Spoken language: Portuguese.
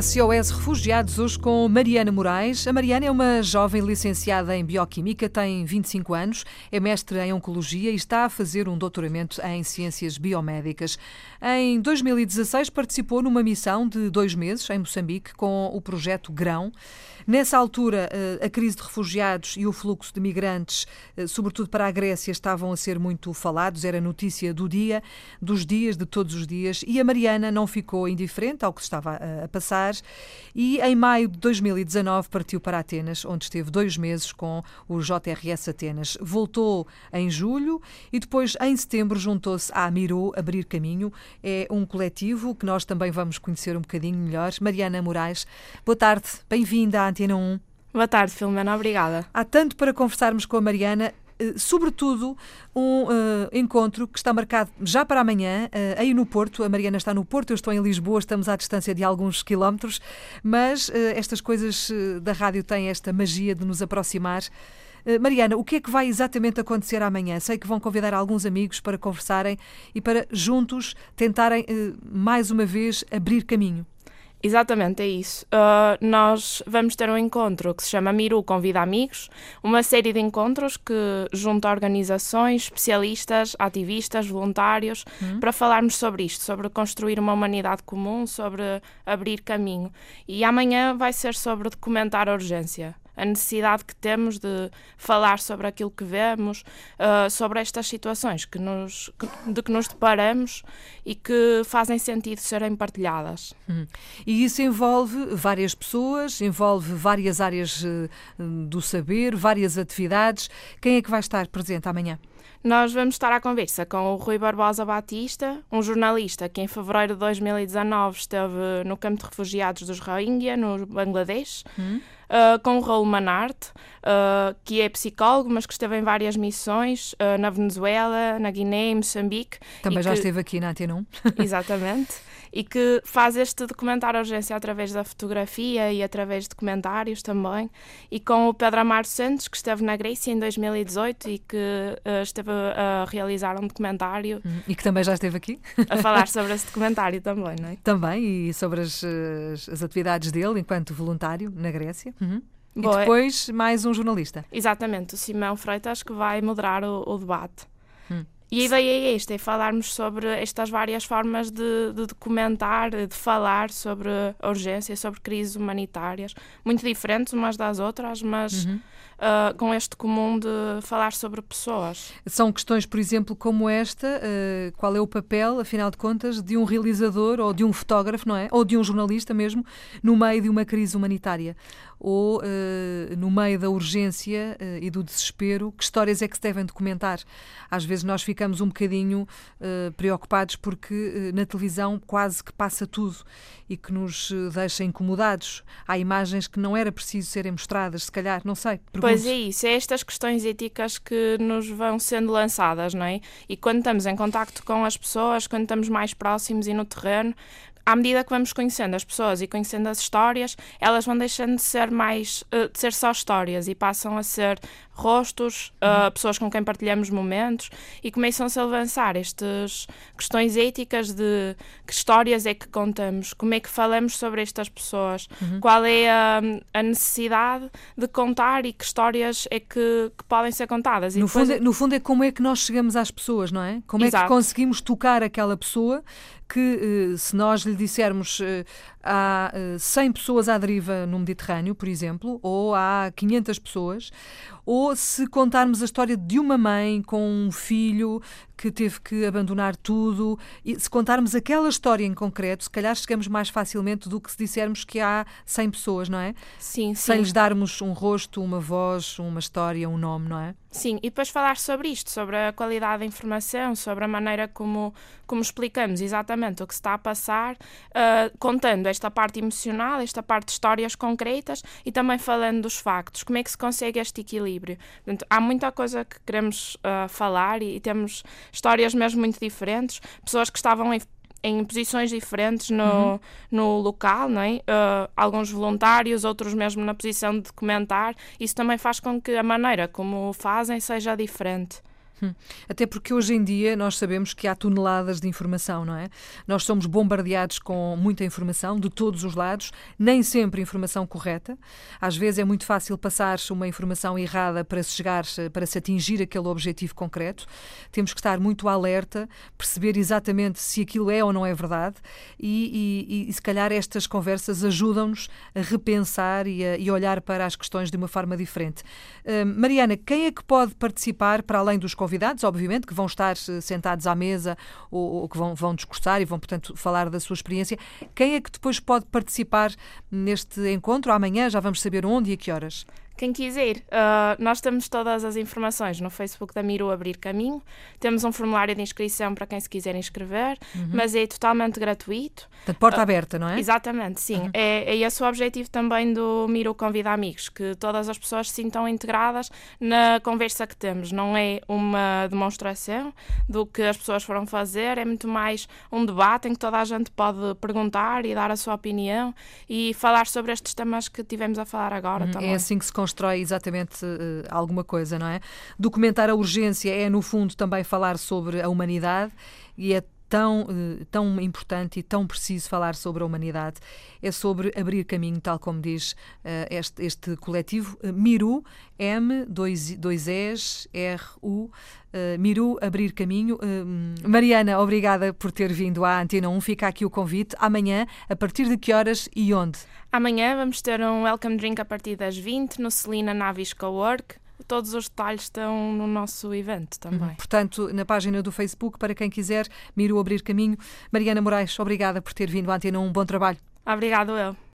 SOS Refugiados, hoje com Mariana Moraes. A Mariana é uma jovem licenciada em Bioquímica, tem 25 anos, é mestre em Oncologia e está a fazer um doutoramento em Ciências Biomédicas. Em 2016 participou numa missão de dois meses em Moçambique com o projeto Grão. Nessa altura, eh, a crise de refugiados e o fluxo de migrantes, eh, sobretudo para a Grécia, estavam a ser muito falados, era notícia do dia, dos dias, de todos os dias, e a Mariana não ficou indiferente ao que estava a passar e em maio de 2019 partiu para Atenas, onde esteve dois meses com o JRS Atenas. Voltou em julho e depois, em setembro, juntou-se à Miro Abrir Caminho. É um coletivo que nós também vamos conhecer um bocadinho melhor. Mariana Moraes, boa tarde, bem-vinda à Antena 1. Boa tarde, Filomena, obrigada. Há tanto para conversarmos com a Mariana, sobretudo um uh, encontro que está marcado já para amanhã, uh, aí no Porto. A Mariana está no Porto, eu estou em Lisboa, estamos à distância de alguns quilómetros, mas uh, estas coisas da rádio têm esta magia de nos aproximar. Mariana, o que é que vai exatamente acontecer amanhã? Sei que vão convidar alguns amigos para conversarem e para juntos tentarem mais uma vez abrir caminho. Exatamente, é isso. Uh, nós vamos ter um encontro que se chama Miru Convida Amigos, uma série de encontros que junta organizações, especialistas, ativistas, voluntários, uhum. para falarmos sobre isto, sobre construir uma humanidade comum, sobre abrir caminho. E amanhã vai ser sobre documentar a urgência a necessidade que temos de falar sobre aquilo que vemos, uh, sobre estas situações que nos, que, de que nos deparamos e que fazem sentido serem partilhadas. Hum. E isso envolve várias pessoas, envolve várias áreas uh, do saber, várias atividades. Quem é que vai estar presente amanhã? Nós vamos estar à conversa com o Rui Barbosa Batista, um jornalista que em fevereiro de 2019 esteve no campo de refugiados dos Rohingya, no Bangladesh. Hum uh, com o Raul Manarte, uh, que é psicólogo, mas que esteve em várias missões uh, na Venezuela, na Guiné, em Moçambique. Também já que... esteve aqui na Antena 1. Exatamente. E que faz este documentário urgência através da fotografia e através de documentários também. E com o Pedro Amaro Santos, que esteve na Grécia em 2018 e que uh, esteve a realizar um documentário. Hum, e que também já esteve aqui. A falar sobre esse documentário também, não é? Também, e sobre as, as, as atividades dele enquanto voluntário na Grécia. Uhum. Boa. E depois mais um jornalista. Exatamente, o Simão Freitas que vai moderar o, o debate. E a ideia é esta, é falarmos sobre estas várias formas de, de, documentar, de falar sobre urgência, sobre crises humanitárias, muito diferentes umas das outras, mas uhum. uh, com este comum de falar sobre pessoas. São questões, por exemplo, como esta, uh, qual é o papel, afinal de contas, de um realizador ou de um fotógrafo, não é? Ou de um jornalista mesmo, no meio de uma crise humanitária? ou uh, no meio da urgência e do desespero, que histórias é que se devem documentar? Às vezes nós ficamos um bocadinho uh, preocupados porque na televisão quase que passa tudo e que nos deixa incomodados. Há imagens que não era preciso serem mostradas, se calhar, não sei. Pergunto. Pois é isso, é estas questões éticas que nos vão sendo lançadas, não é? E quando estamos em contacto com as pessoas, quando estamos mais próximos e no terreno, à medida que vamos conhecendo as pessoas e conhecendo as histórias, elas vão deixando de ser mais uh, de ser só histórias e passam a ser rostos, uh, pessoas com quem partilhamos momentos e começam-se a avançar estas questões éticas de que histórias é que contamos, como é que falamos sobre estas pessoas, uhum. qual é a, a, necessidade de contar e que histórias é que, que podem ser contadas. No, fundo, é, no fundo é como é que nós chegamos às pessoas, não é? Como Exato. é que conseguimos tocar aquela pessoa que, eh, se nós lhe dissermos eh, há 100 eh, pessoas à deriva no Mediterrâneo, por exemplo, ou há 500 pessoas, ou se contarmos a história de uma mãe com um filho que teve que abandonar tudo, e se contarmos aquela história em concreto, se calhar chegamos mais facilmente do que se dissermos que há 100 pessoas, não é? Sim, Sem lhes darmos um rosto, uma voz, uma história, um nome, não é? Sim, e depois falar sobre isto, sobre a qualidade da informação, sobre a maneira como, como explicamos exatamente o que se está a passar, uh, contando esta parte emocional, esta parte de histórias concretas e também falando dos factos. Como é que se consegue este equilíbrio? Portanto, há muita coisa que queremos uh, falar e, e, temos histórias mesmo muito diferentes, pessoas que estavam em, em posições diferentes no, uhum. no local, não é? Uh, alguns voluntários, outros mesmo na posição de documentar. Isso também faz com que a maneira como fazem seja diferente. Hum. Até porque hoje em dia nós sabemos que há toneladas de informação, não é? Nós somos bombardeados com muita informação de todos os lados, nem sempre informação correta. Às vezes é muito fácil passar-se uma informação errada para se chegar, para se atingir aquele objetivo concreto. Temos que estar muito alerta, perceber exatamente se aquilo é ou não é verdade e, e, e se calhar estas conversas ajudam-nos a repensar e a e olhar para as questões de uma forma diferente. Uh, Mariana, quem é que pode participar para além dos convidados? Convidados, obviamente, que vão estar eh, sentados à mesa ou, ou que vão, vão discursar e vão, portanto, falar da sua experiência. Quem é que depois pode participar neste encontro? Amanhã já vamos saber onde e a que horas. Quem quiser, uh, nós temos todas as informações no Facebook da Miru Abrir Caminho. Temos um formulário de inscrição para quem se quiser inscrever, uhum. mas é totalmente gratuito. De porta uh, aberta, não é? Exatamente, sim. Uhum. É, é esse o objetivo também do Miru Convida Amigos, que todas as pessoas se sintam integradas na conversa que temos. Não é uma demonstração do que as pessoas foram fazer, é muito mais um debate em que toda a gente pode perguntar e dar a sua opinião e falar sobre estes temas que tivemos a falar agora uhum. também. É assim que se constrói exatamente uh, alguma coisa, não é? Documentar a urgência é, no fundo, também falar sobre a humanidade e é tão, uh, tão importante e tão preciso falar sobre a humanidade. É sobre abrir caminho, tal como diz uh, este, este coletivo. Miru, M, dois, dois Es, R, U. Uh, Miru, abrir caminho. Uh, Mariana, obrigada por ter vindo à Antena 1. Fica aqui o convite. Amanhã, a partir de que horas e onde? Amanhã vamos ter um welcome drink a partir das 20 no Celina Navis Cowork. Todos os detalhes estão no nosso evento também. Uhum. Portanto, na página do Facebook, para quem quiser, Miru abrir caminho. Mariana Moraes, obrigada por ter vindo à Antena 1. Bom trabalho. Obrigado, eu.